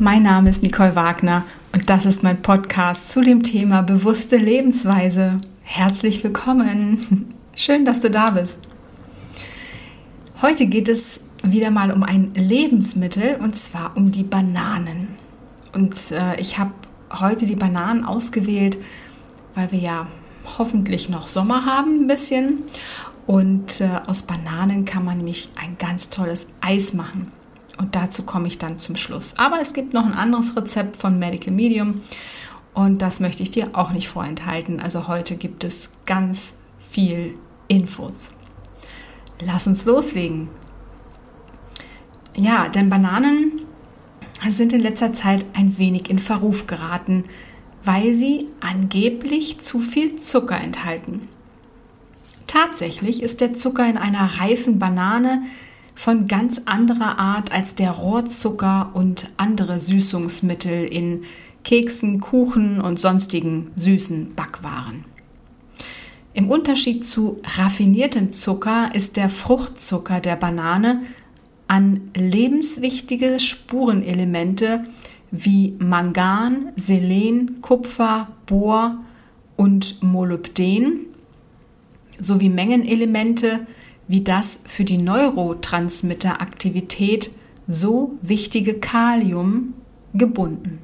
mein Name ist Nicole Wagner und das ist mein Podcast zu dem Thema bewusste Lebensweise. Herzlich willkommen. Schön, dass du da bist. Heute geht es wieder mal um ein Lebensmittel und zwar um die Bananen. Und äh, ich habe heute die Bananen ausgewählt, weil wir ja hoffentlich noch Sommer haben ein bisschen. Und äh, aus Bananen kann man nämlich ein ganz tolles Eis machen. Und dazu komme ich dann zum Schluss. Aber es gibt noch ein anderes Rezept von Medical Medium und das möchte ich dir auch nicht vorenthalten. Also heute gibt es ganz viel Infos. Lass uns loslegen. Ja, denn Bananen sind in letzter Zeit ein wenig in Verruf geraten, weil sie angeblich zu viel Zucker enthalten. Tatsächlich ist der Zucker in einer reifen Banane von ganz anderer Art als der Rohrzucker und andere Süßungsmittel in Keksen, Kuchen und sonstigen süßen Backwaren. Im Unterschied zu raffiniertem Zucker ist der Fruchtzucker der Banane an lebenswichtige Spurenelemente wie Mangan, Selen, Kupfer, Bohr und Molybden sowie Mengenelemente wie das für die Neurotransmitteraktivität so wichtige Kalium gebunden.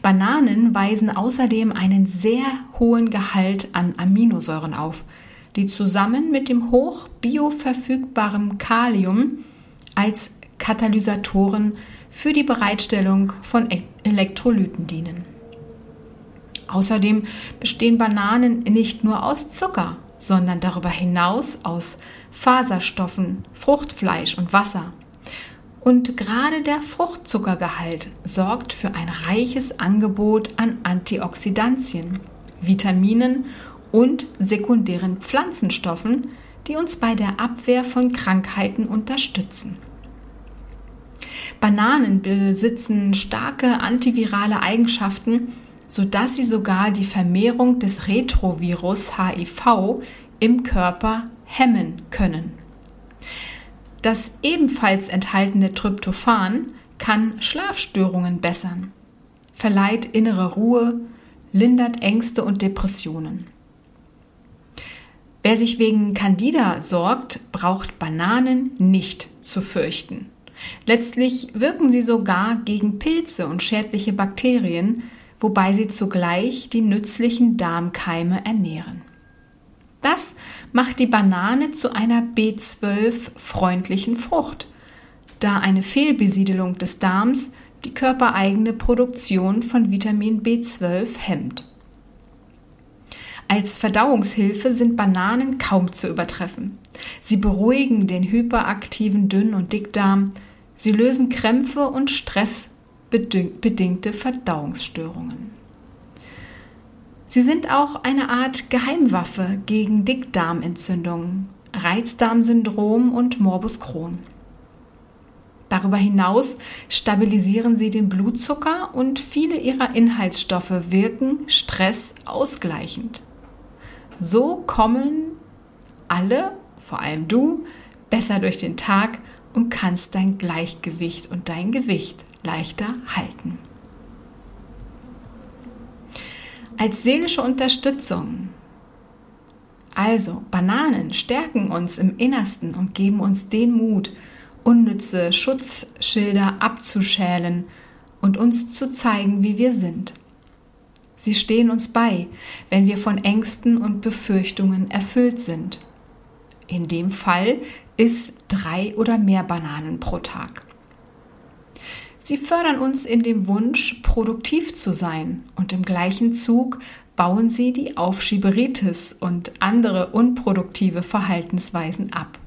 Bananen weisen außerdem einen sehr hohen Gehalt an Aminosäuren auf, die zusammen mit dem hoch bioverfügbaren Kalium als Katalysatoren für die Bereitstellung von e- Elektrolyten dienen. Außerdem bestehen Bananen nicht nur aus Zucker, sondern darüber hinaus aus Faserstoffen, Fruchtfleisch und Wasser. Und gerade der Fruchtzuckergehalt sorgt für ein reiches Angebot an Antioxidantien, Vitaminen und sekundären Pflanzenstoffen, die uns bei der Abwehr von Krankheiten unterstützen. Bananen besitzen starke antivirale Eigenschaften, sodass sie sogar die Vermehrung des Retrovirus HIV im Körper hemmen können. Das ebenfalls enthaltene Tryptophan kann Schlafstörungen bessern, verleiht innere Ruhe, lindert Ängste und Depressionen. Wer sich wegen Candida sorgt, braucht Bananen nicht zu fürchten. Letztlich wirken sie sogar gegen Pilze und schädliche Bakterien, wobei sie zugleich die nützlichen Darmkeime ernähren. Das macht die Banane zu einer B12-freundlichen Frucht, da eine Fehlbesiedelung des Darms die körpereigene Produktion von Vitamin B12 hemmt. Als Verdauungshilfe sind Bananen kaum zu übertreffen. Sie beruhigen den hyperaktiven Dünn- und Dickdarm, sie lösen Krämpfe und stressbedingte Verdauungsstörungen. Sie sind auch eine Art Geheimwaffe gegen Dickdarmentzündungen, Reizdarmsyndrom und Morbus Crohn. Darüber hinaus stabilisieren sie den Blutzucker und viele ihrer Inhaltsstoffe wirken Stress ausgleichend. So kommen alle, vor allem du, besser durch den Tag und kannst dein Gleichgewicht und dein Gewicht leichter halten. als seelische Unterstützung. Also, Bananen stärken uns im Innersten und geben uns den Mut, unnütze Schutzschilder abzuschälen und uns zu zeigen, wie wir sind. Sie stehen uns bei, wenn wir von Ängsten und Befürchtungen erfüllt sind. In dem Fall ist drei oder mehr Bananen pro Tag. Sie fördern uns in dem Wunsch, produktiv zu sein und im gleichen Zug bauen sie die Aufschieberitis und andere unproduktive Verhaltensweisen ab.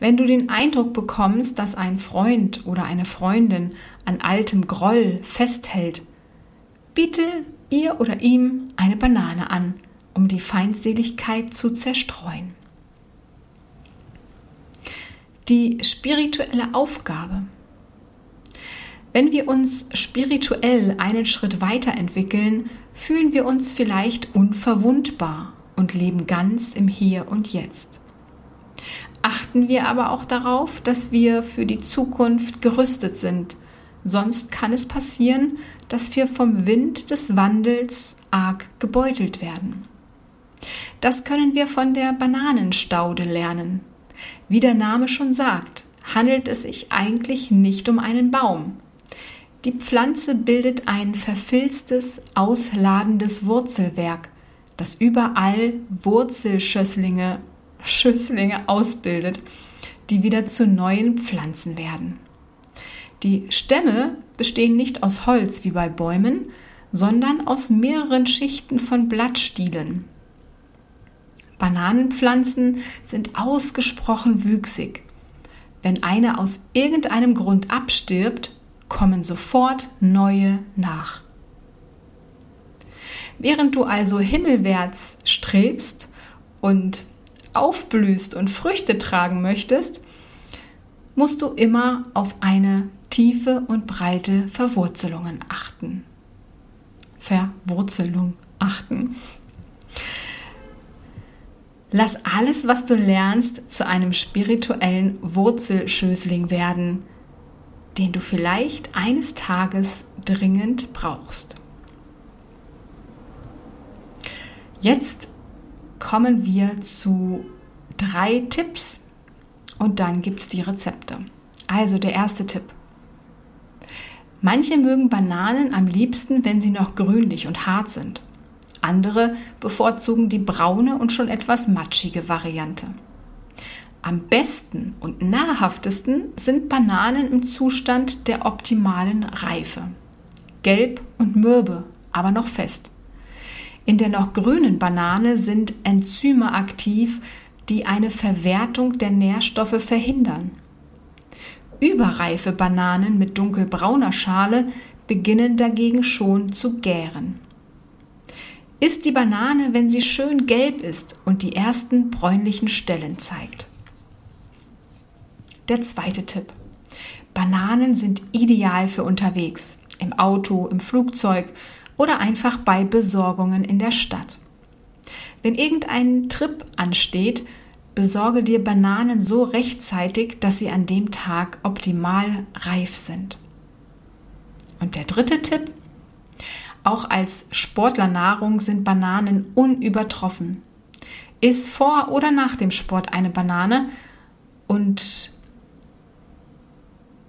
Wenn du den Eindruck bekommst, dass ein Freund oder eine Freundin an altem Groll festhält, biete ihr oder ihm eine Banane an, um die Feindseligkeit zu zerstreuen. Die spirituelle Aufgabe wenn wir uns spirituell einen Schritt weiterentwickeln, fühlen wir uns vielleicht unverwundbar und leben ganz im Hier und Jetzt. achten wir aber auch darauf, dass wir für die Zukunft gerüstet sind. Sonst kann es passieren, dass wir vom Wind des Wandels arg gebeutelt werden. Das können wir von der Bananenstaude lernen. Wie der Name schon sagt, handelt es sich eigentlich nicht um einen Baum. Die Pflanze bildet ein verfilztes, ausladendes Wurzelwerk, das überall Wurzelschösslinge Schösslinge ausbildet, die wieder zu neuen Pflanzen werden. Die Stämme bestehen nicht aus Holz wie bei Bäumen, sondern aus mehreren Schichten von Blattstielen. Bananenpflanzen sind ausgesprochen wüchsig. Wenn eine aus irgendeinem Grund abstirbt, kommen sofort neue nach. Während du also himmelwärts strebst und aufblühst und Früchte tragen möchtest, musst du immer auf eine tiefe und breite Verwurzelungen achten. Verwurzelung achten. Lass alles, was du lernst, zu einem spirituellen Wurzelschößling werden, den du vielleicht eines Tages dringend brauchst. Jetzt kommen wir zu drei Tipps und dann gibt es die Rezepte. Also der erste Tipp. Manche mögen Bananen am liebsten, wenn sie noch grünlich und hart sind. Andere bevorzugen die braune und schon etwas matschige Variante. Am besten und nahrhaftesten sind Bananen im Zustand der optimalen Reife. Gelb und mürbe, aber noch fest. In der noch grünen Banane sind Enzyme aktiv, die eine Verwertung der Nährstoffe verhindern. Überreife Bananen mit dunkelbrauner Schale beginnen dagegen schon zu gären. Isst die Banane, wenn sie schön gelb ist und die ersten bräunlichen Stellen zeigt. Der zweite Tipp. Bananen sind ideal für unterwegs, im Auto, im Flugzeug oder einfach bei Besorgungen in der Stadt. Wenn irgendein Trip ansteht, besorge dir Bananen so rechtzeitig, dass sie an dem Tag optimal reif sind. Und der dritte Tipp, auch als Sportlernahrung sind Bananen unübertroffen. Iss vor oder nach dem Sport eine Banane und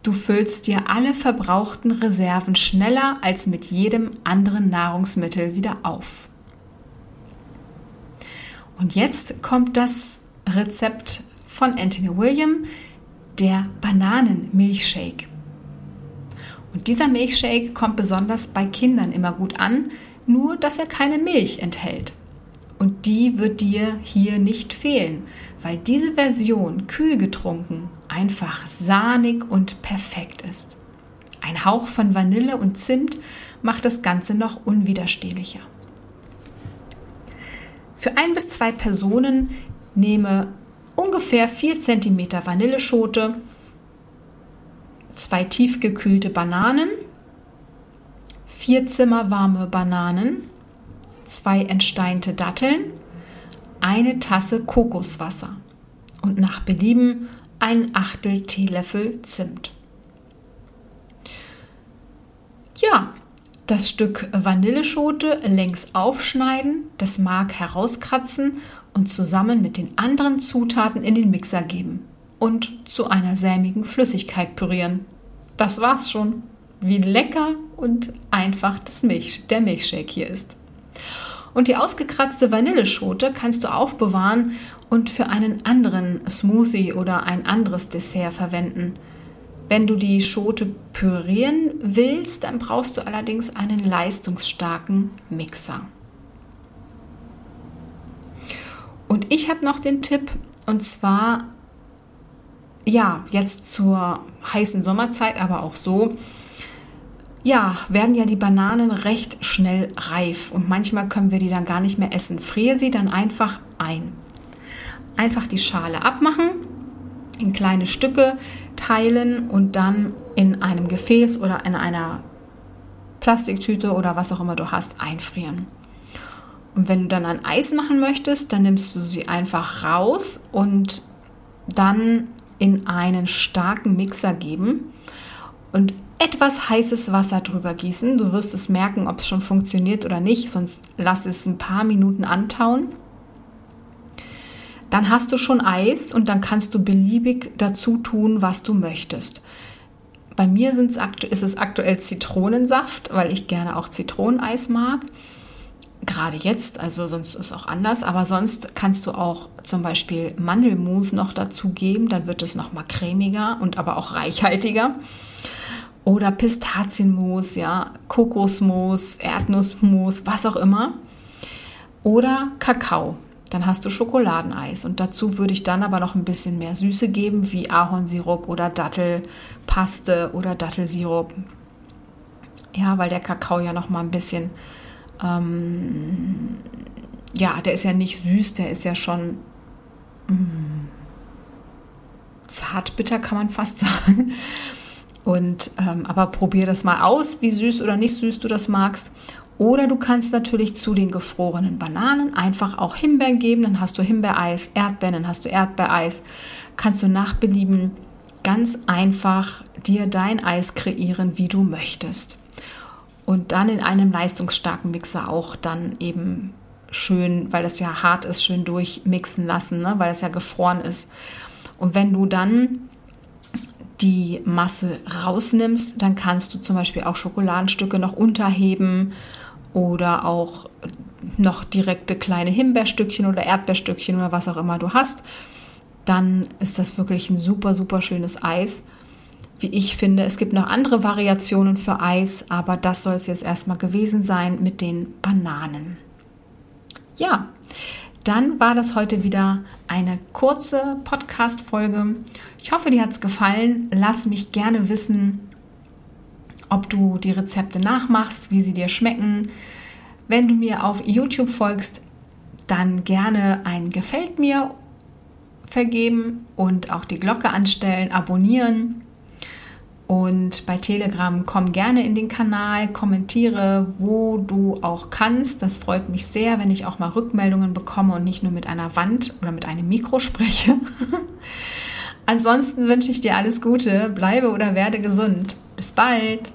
Du füllst dir alle verbrauchten Reserven schneller als mit jedem anderen Nahrungsmittel wieder auf. Und jetzt kommt das Rezept von Anthony William, der Bananenmilchshake. Und dieser Milchshake kommt besonders bei Kindern immer gut an, nur dass er keine Milch enthält. Und die wird dir hier nicht fehlen, weil diese Version kühl getrunken einfach sahnig und perfekt ist. Ein Hauch von Vanille und Zimt macht das Ganze noch unwiderstehlicher. Für ein bis zwei Personen nehme ungefähr 4 cm Vanilleschote, zwei tiefgekühlte Bananen, vier zimmerwarme Bananen, zwei entsteinte Datteln, eine Tasse Kokoswasser und nach Belieben ein Achtel Teelöffel Zimt. Ja, das Stück Vanilleschote längs aufschneiden, das Mark herauskratzen und zusammen mit den anderen Zutaten in den Mixer geben und zu einer sämigen Flüssigkeit pürieren. Das war's schon. Wie lecker und einfach das Milch, der Milchshake hier ist. Und die ausgekratzte Vanilleschote kannst du aufbewahren und für einen anderen Smoothie oder ein anderes Dessert verwenden. Wenn du die Schote pürieren willst, dann brauchst du allerdings einen leistungsstarken Mixer. Und ich habe noch den Tipp, und zwar, ja, jetzt zur heißen Sommerzeit, aber auch so, ja, werden ja die Bananen recht schnell reif und manchmal können wir die dann gar nicht mehr essen. Friere sie dann einfach ein. Einfach die Schale abmachen, in kleine Stücke teilen und dann in einem Gefäß oder in einer Plastiktüte oder was auch immer du hast einfrieren. Und wenn du dann ein Eis machen möchtest, dann nimmst du sie einfach raus und dann in einen starken Mixer geben und etwas heißes Wasser drüber gießen. Du wirst es merken, ob es schon funktioniert oder nicht, sonst lass es ein paar Minuten antauen. Dann hast du schon Eis und dann kannst du beliebig dazu tun, was du möchtest. Bei mir ist es aktuell Zitronensaft, weil ich gerne auch Zitroneneis mag. Gerade jetzt, also sonst ist es auch anders, aber sonst kannst du auch zum Beispiel Mandelmus noch dazu geben, dann wird es noch mal cremiger und aber auch reichhaltiger. Oder Pistazienmus, ja, Kokosmus, Erdnussmus, was auch immer. Oder Kakao dann hast du Schokoladeneis und dazu würde ich dann aber noch ein bisschen mehr Süße geben, wie Ahornsirup oder Dattelpaste oder Dattelsirup. Ja, weil der Kakao ja noch mal ein bisschen, ähm, ja, der ist ja nicht süß, der ist ja schon mm, zartbitter, kann man fast sagen. Und ähm, aber probier das mal aus, wie süß oder nicht süß du das magst. Oder du kannst natürlich zu den gefrorenen Bananen einfach auch Himbeeren geben. Dann hast du Himbeereis, Erdbeeren, dann hast du Erdbeereis. Kannst du nach Belieben ganz einfach dir dein Eis kreieren, wie du möchtest. Und dann in einem leistungsstarken Mixer auch dann eben schön, weil das ja hart ist, schön durchmixen lassen, ne? weil es ja gefroren ist. Und wenn du dann die Masse rausnimmst, dann kannst du zum Beispiel auch Schokoladenstücke noch unterheben oder auch noch direkte kleine Himbeerstückchen oder Erdbeerstückchen oder was auch immer du hast, dann ist das wirklich ein super, super schönes Eis. Wie ich finde, es gibt noch andere Variationen für Eis, aber das soll es jetzt erstmal gewesen sein mit den Bananen. Ja, dann war das heute wieder eine kurze Podcast-Folge. Ich hoffe, dir hat es gefallen. Lass mich gerne wissen, ob du die Rezepte nachmachst, wie sie dir schmecken. Wenn du mir auf YouTube folgst, dann gerne ein Gefällt mir vergeben und auch die Glocke anstellen, abonnieren. Und bei Telegram komm gerne in den Kanal, kommentiere, wo du auch kannst. Das freut mich sehr, wenn ich auch mal Rückmeldungen bekomme und nicht nur mit einer Wand oder mit einem Mikro spreche. Ansonsten wünsche ich dir alles Gute, bleibe oder werde gesund. Bis bald!